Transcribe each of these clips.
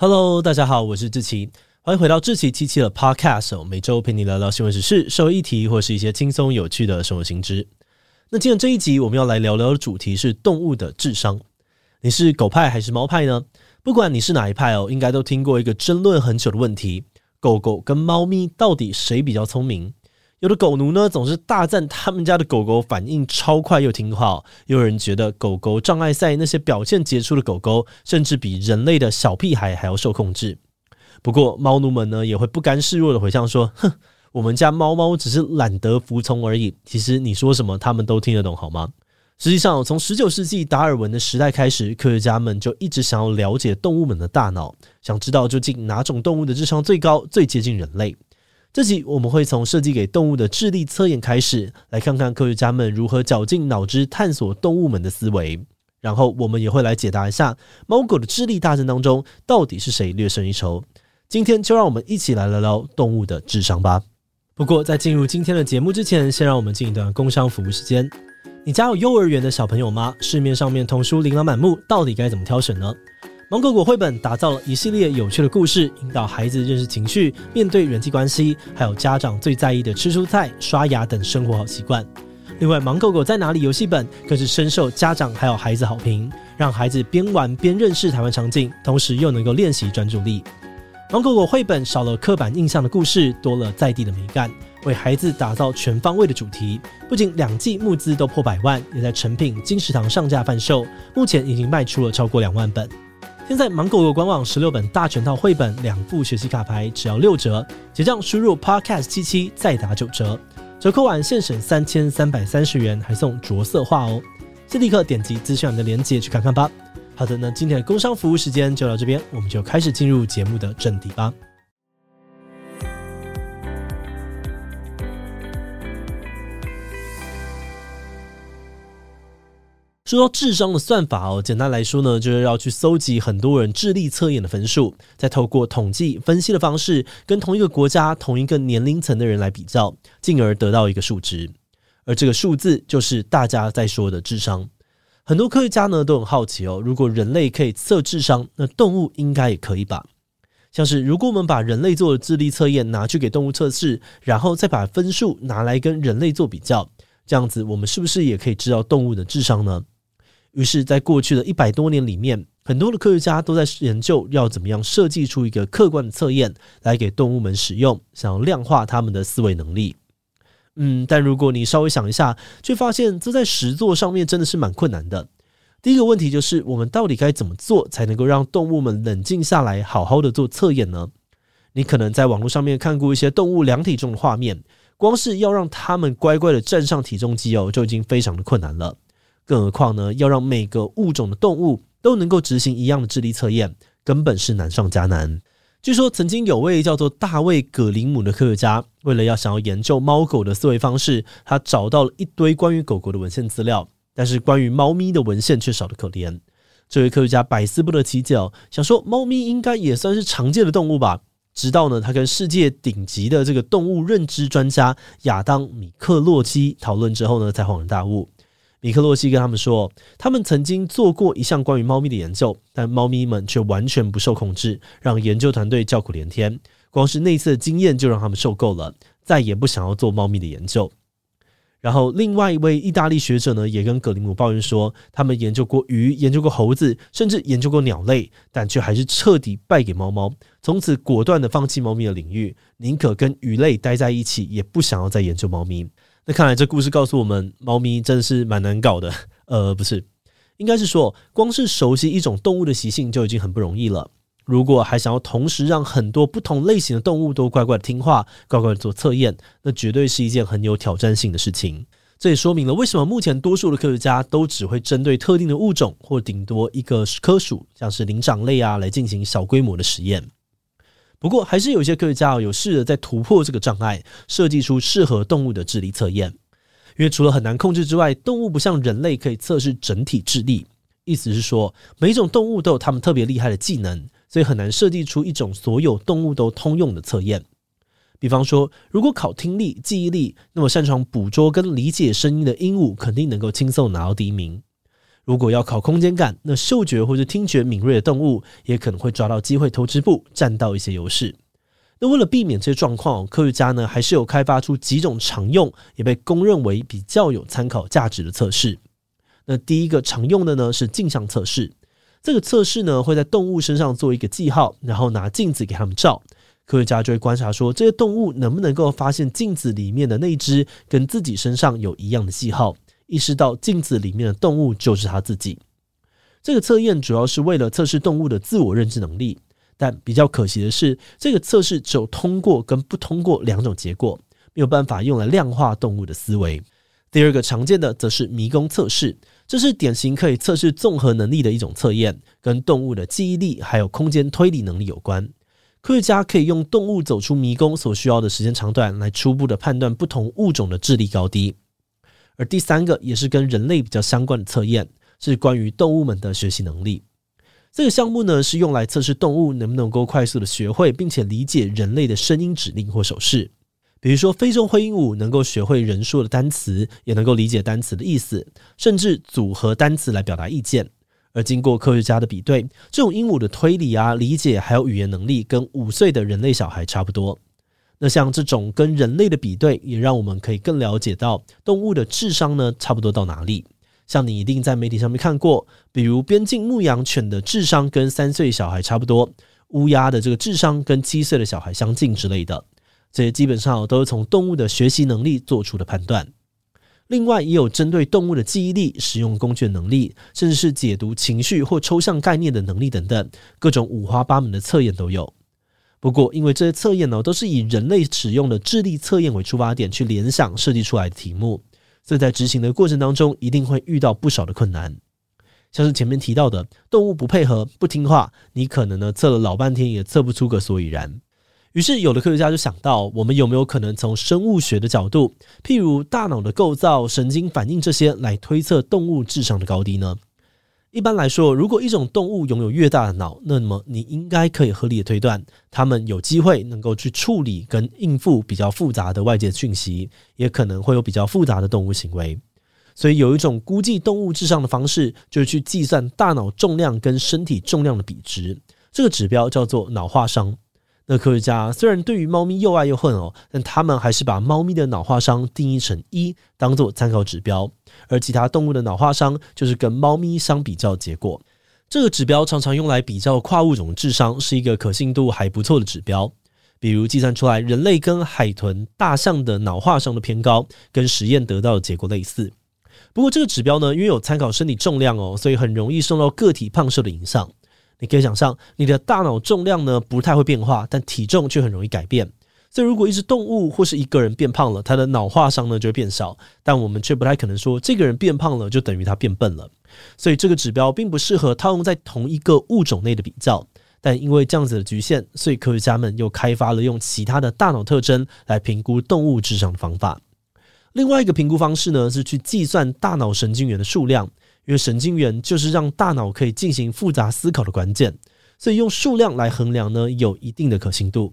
Hello，大家好，我是志奇，欢迎回到志奇七七的 Podcast，每周陪你聊聊新闻时事、社会议题，或是一些轻松有趣的生活新知。那今天这一集我们要来聊聊的主题是动物的智商。你是狗派还是猫派呢？不管你是哪一派哦，应该都听过一个争论很久的问题：狗狗跟猫咪到底谁比较聪明？有的狗奴呢总是大赞他们家的狗狗反应超快又听话，又有人觉得狗狗障碍赛那些表现杰出的狗狗，甚至比人类的小屁孩还要受控制。不过猫奴们呢也会不甘示弱的回呛说：“哼，我们家猫猫只是懒得服从而已。其实你说什么，他们都听得懂，好吗？”实际上，从十九世纪达尔文的时代开始，科学家们就一直想要了解动物们的大脑，想知道究竟哪种动物的智商最高，最接近人类。这集我们会从设计给动物的智力测验开始，来看看科学家们如何绞尽脑汁探索动物们的思维。然后我们也会来解答一下猫狗的智力大战当中到底是谁略胜一筹。今天就让我们一起来聊聊动物的智商吧。不过在进入今天的节目之前，先让我们进一段工商服务时间。你家有幼儿园的小朋友吗？市面上面童书琳琅满目，到底该怎么挑选呢？芒果果绘本打造了一系列有趣的故事，引导孩子认识情绪、面对人际关系，还有家长最在意的吃蔬菜、刷牙等生活好习惯。另外，芒果果在哪里游戏本更是深受家长还有孩子好评，让孩子边玩边认识台湾场景，同时又能够练习专注力。芒果果绘本少了刻板印象的故事，多了在地的美感，为孩子打造全方位的主题。不仅两季募资都破百万，也在成品、金石堂上架贩售，目前已经卖出了超过两万本。现在芒果有官网十六本大全套绘本，两副学习卡牌，只要六折。结账输入 podcast 七七再打九折，折扣完现省三千三百三十元，还送着色画哦。先立刻点击资讯栏的链接去看看吧。好的，那今天的工商服务时间就到这边，我们就开始进入节目的正题吧。说到智商的算法哦，简单来说呢，就是要去搜集很多人智力测验的分数，再透过统计分析的方式，跟同一个国家、同一个年龄层的人来比较，进而得到一个数值。而这个数字就是大家在说的智商。很多科学家呢都很好奇哦，如果人类可以测智商，那动物应该也可以吧？像是如果我们把人类做的智力测验拿去给动物测试，然后再把分数拿来跟人类做比较，这样子我们是不是也可以知道动物的智商呢？于是，在过去的一百多年里面，很多的科学家都在研究要怎么样设计出一个客观的测验来给动物们使用，想要量化他们的思维能力。嗯，但如果你稍微想一下，却发现这在实作上面真的是蛮困难的。第一个问题就是，我们到底该怎么做才能够让动物们冷静下来，好好的做测验呢？你可能在网络上面看过一些动物量体重的画面，光是要让他们乖乖的站上体重机哦，就已经非常的困难了。更何况呢，要让每个物种的动物都能够执行一样的智力测验，根本是难上加难。据说曾经有位叫做大卫·葛林姆的科学家，为了要想要研究猫狗的思维方式，他找到了一堆关于狗狗的文献资料，但是关于猫咪的文献却少得可怜。这位科学家百思不得其解，想说猫咪应该也算是常见的动物吧。直到呢，他跟世界顶级的这个动物认知专家亚当·米克洛基讨论之后呢，才恍然大悟。米克洛西跟他们说，他们曾经做过一项关于猫咪的研究，但猫咪们却完全不受控制，让研究团队叫苦连天。光是那次的经验就让他们受够了，再也不想要做猫咪的研究。然后，另外一位意大利学者呢，也跟格林姆抱怨说，他们研究过鱼，研究过猴子，甚至研究过鸟类，但却还是彻底败给猫猫。从此，果断的放弃猫咪的领域，宁可跟鱼类待在一起，也不想要再研究猫咪。那看来这故事告诉我们，猫咪真的是蛮难搞的。呃，不是，应该是说，光是熟悉一种动物的习性就已经很不容易了。如果还想要同时让很多不同类型的动物都乖乖的听话，乖乖的做测验，那绝对是一件很有挑战性的事情。这也说明了为什么目前多数的科学家都只会针对特定的物种或顶多一个科属，像是灵长类啊，来进行小规模的实验。不过，还是有一些科学家有试着在突破这个障碍，设计出适合动物的智力测验。因为除了很难控制之外，动物不像人类可以测试整体智力，意思是说，每种动物都有它们特别厉害的技能，所以很难设计出一种所有动物都通用的测验。比方说，如果考听力、记忆力，那么擅长捕捉跟理解声音的鹦鹉肯定能够轻松拿到第一名。如果要考空间感，那嗅觉或者听觉敏锐的动物也可能会抓到机会偷吃步，占到一些优势。那为了避免这些状况，科学家呢还是有开发出几种常用也被公认为比较有参考价值的测试。那第一个常用的呢是镜像测试，这个测试呢会在动物身上做一个记号，然后拿镜子给他们照。科学家就会观察说，这些动物能不能够发现镜子里面的那只跟自己身上有一样的记号，意识到镜子里面的动物就是他自己。这个测验主要是为了测试动物的自我认知能力，但比较可惜的是，这个测试只有通过跟不通过两种结果，没有办法用来量化动物的思维。第二个常见的则是迷宫测试，这是典型可以测试综合能力的一种测验，跟动物的记忆力还有空间推理能力有关。科学家可以用动物走出迷宫所需要的时间长短来初步的判断不同物种的智力高低，而第三个也是跟人类比较相关的测验，是关于动物们的学习能力。这个项目呢是用来测试动物能不能够快速的学会并且理解人类的声音指令或手势，比如说非洲灰鹦鹉能够学会人说的单词，也能够理解单词的意思，甚至组合单词来表达意见。而经过科学家的比对，这种鹦鹉的推理啊、理解还有语言能力，跟五岁的人类小孩差不多。那像这种跟人类的比对，也让我们可以更了解到动物的智商呢，差不多到哪里。像你一定在媒体上面看过，比如边境牧羊犬的智商跟三岁小孩差不多，乌鸦的这个智商跟七岁的小孩相近之类的。这些基本上都是从动物的学习能力做出的判断。另外，也有针对动物的记忆力、使用工具的能力，甚至是解读情绪或抽象概念的能力等等，各种五花八门的测验都有。不过，因为这些测验呢，都是以人类使用的智力测验为出发点去联想设计出来的题目，所以在执行的过程当中，一定会遇到不少的困难。像是前面提到的，动物不配合、不听话，你可能呢测了老半天也测不出个所以然。于是，有的科学家就想到，我们有没有可能从生物学的角度，譬如大脑的构造、神经反应这些，来推测动物智商的高低呢？一般来说，如果一种动物拥有越大的脑，那么你应该可以合理的推断，它们有机会能够去处理跟应付比较复杂的外界讯息，也可能会有比较复杂的动物行为。所以，有一种估计动物智商的方式，就是去计算大脑重量跟身体重量的比值，这个指标叫做脑化伤。那科学家虽然对于猫咪又爱又恨哦，但他们还是把猫咪的脑划伤定义成一，当做参考指标，而其他动物的脑划伤就是跟猫咪相比较结果。这个指标常常用来比较跨物种智商，是一个可信度还不错的指标。比如计算出来，人类跟海豚、大象的脑划伤的偏高，跟实验得到的结果类似。不过这个指标呢，因为有参考身体重量哦，所以很容易受到个体胖瘦的影响。你可以想象，你的大脑重量呢，不太会变化，但体重却很容易改变。所以，如果一只动物或是一个人变胖了，它的脑划伤呢就会变少。但我们却不太可能说，这个人变胖了就等于他变笨了。所以，这个指标并不适合套用在同一个物种内的比较。但因为这样子的局限，所以科学家们又开发了用其他的大脑特征来评估动物智商的方法。另外一个评估方式呢，是去计算大脑神经元的数量。因为神经元就是让大脑可以进行复杂思考的关键，所以用数量来衡量呢，有一定的可信度。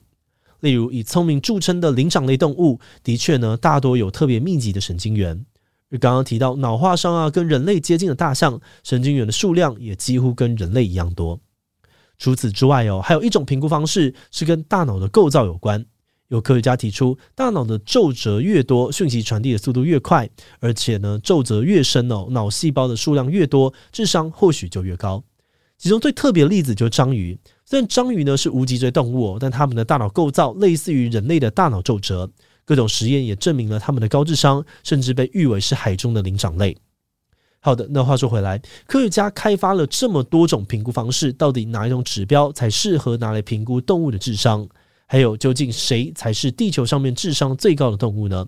例如，以聪明著称的灵长类动物，的确呢，大多有特别密集的神经元。而刚刚提到脑划伤啊，跟人类接近的大象，神经元的数量也几乎跟人类一样多。除此之外哦，还有一种评估方式是跟大脑的构造有关。有科学家提出，大脑的皱褶越多，讯息传递的速度越快，而且呢，皱褶越深哦，脑细胞的数量越多，智商或许就越高。其中最特别的例子就是章鱼。虽然章鱼呢是无脊椎动物，但它们的大脑构造类似于人类的大脑皱褶。各种实验也证明了它们的高智商，甚至被誉为是海中的灵长类。好的，那话说回来，科学家开发了这么多种评估方式，到底哪一种指标才适合拿来评估动物的智商？还有，究竟谁才是地球上面智商最高的动物呢？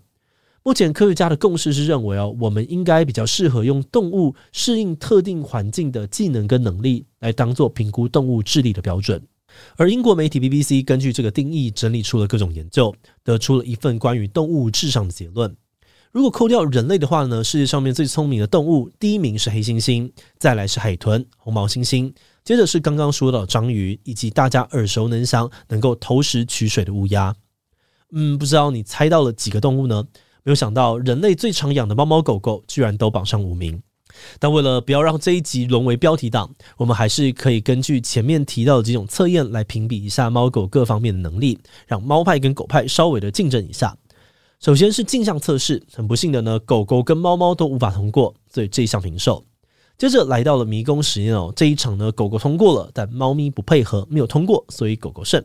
目前科学家的共识是认为哦，我们应该比较适合用动物适应特定环境的技能跟能力来当做评估动物智力的标准。而英国媒体 BBC 根据这个定义整理出了各种研究，得出了一份关于动物智商的结论。如果扣掉人类的话呢，世界上面最聪明的动物第一名是黑猩猩，再来是海豚、红毛猩猩，接着是刚刚说到章鱼，以及大家耳熟能详能够投食取水的乌鸦。嗯，不知道你猜到了几个动物呢？没有想到人类最常养的猫猫狗狗居然都榜上无名。但为了不要让这一集沦为标题党，我们还是可以根据前面提到的几种测验来评比一下猫狗各方面的能力，让猫派跟狗派稍微的竞争一下。首先是镜像测试，很不幸的呢，狗狗跟猫猫都无法通过，所以这一项平手。接着来到了迷宫实验哦，这一场呢，狗狗通过了，但猫咪不配合，没有通过，所以狗狗胜。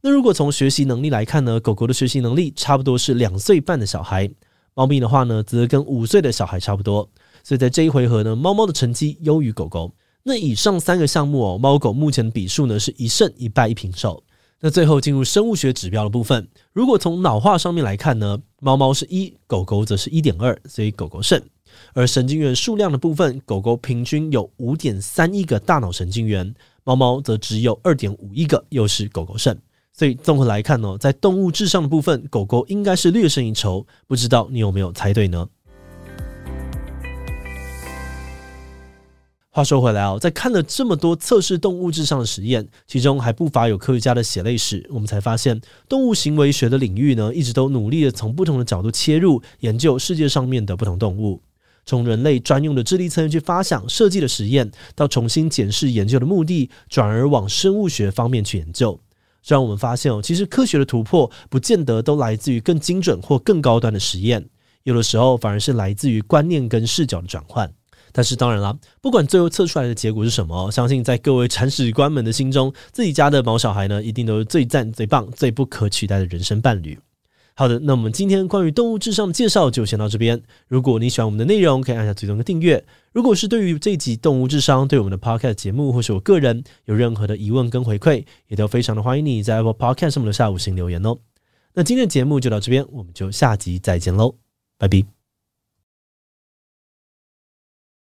那如果从学习能力来看呢，狗狗的学习能力差不多是两岁半的小孩，猫咪的话呢，则跟五岁的小孩差不多。所以在这一回合呢，猫猫的成绩优于狗狗。那以上三个项目哦，猫狗目前的比数呢是一胜一败一平手。那最后进入生物学指标的部分，如果从脑化上面来看呢，猫猫是一，狗狗则是一点二，所以狗狗胜。而神经元数量的部分，狗狗平均有五点三亿个大脑神经元，猫猫则只有二点五亿个，又是狗狗胜。所以综合来看呢，在动物智商的部分，狗狗应该是略胜一筹。不知道你有没有猜对呢？话说回来哦，在看了这么多测试动物智商的实验，其中还不乏有科学家的血泪史。我们才发现，动物行为学的领域呢，一直都努力的从不同的角度切入研究世界上面的不同动物，从人类专用的智力测验去发想设计的实验，到重新检视研究的目的，转而往生物学方面去研究。让我们发现哦，其实科学的突破不见得都来自于更精准或更高端的实验，有的时候反而是来自于观念跟视角的转换。但是当然啦，不管最后测出来的结果是什么，相信在各位铲屎官们的心中，自己家的毛小孩呢，一定都是最赞、最棒、最不可取代的人生伴侣。好的，那我们今天关于动物智商的介绍就先到这边。如果你喜欢我们的内容，可以按下追踪跟订阅。如果是对于这一集动物智商，对我们的 Podcast 节目或是我个人有任何的疑问跟回馈，也都非常的欢迎你在 Apple Podcast 上面留下五星留言哦。那今天的节目就到这边，我们就下集再见喽，拜拜。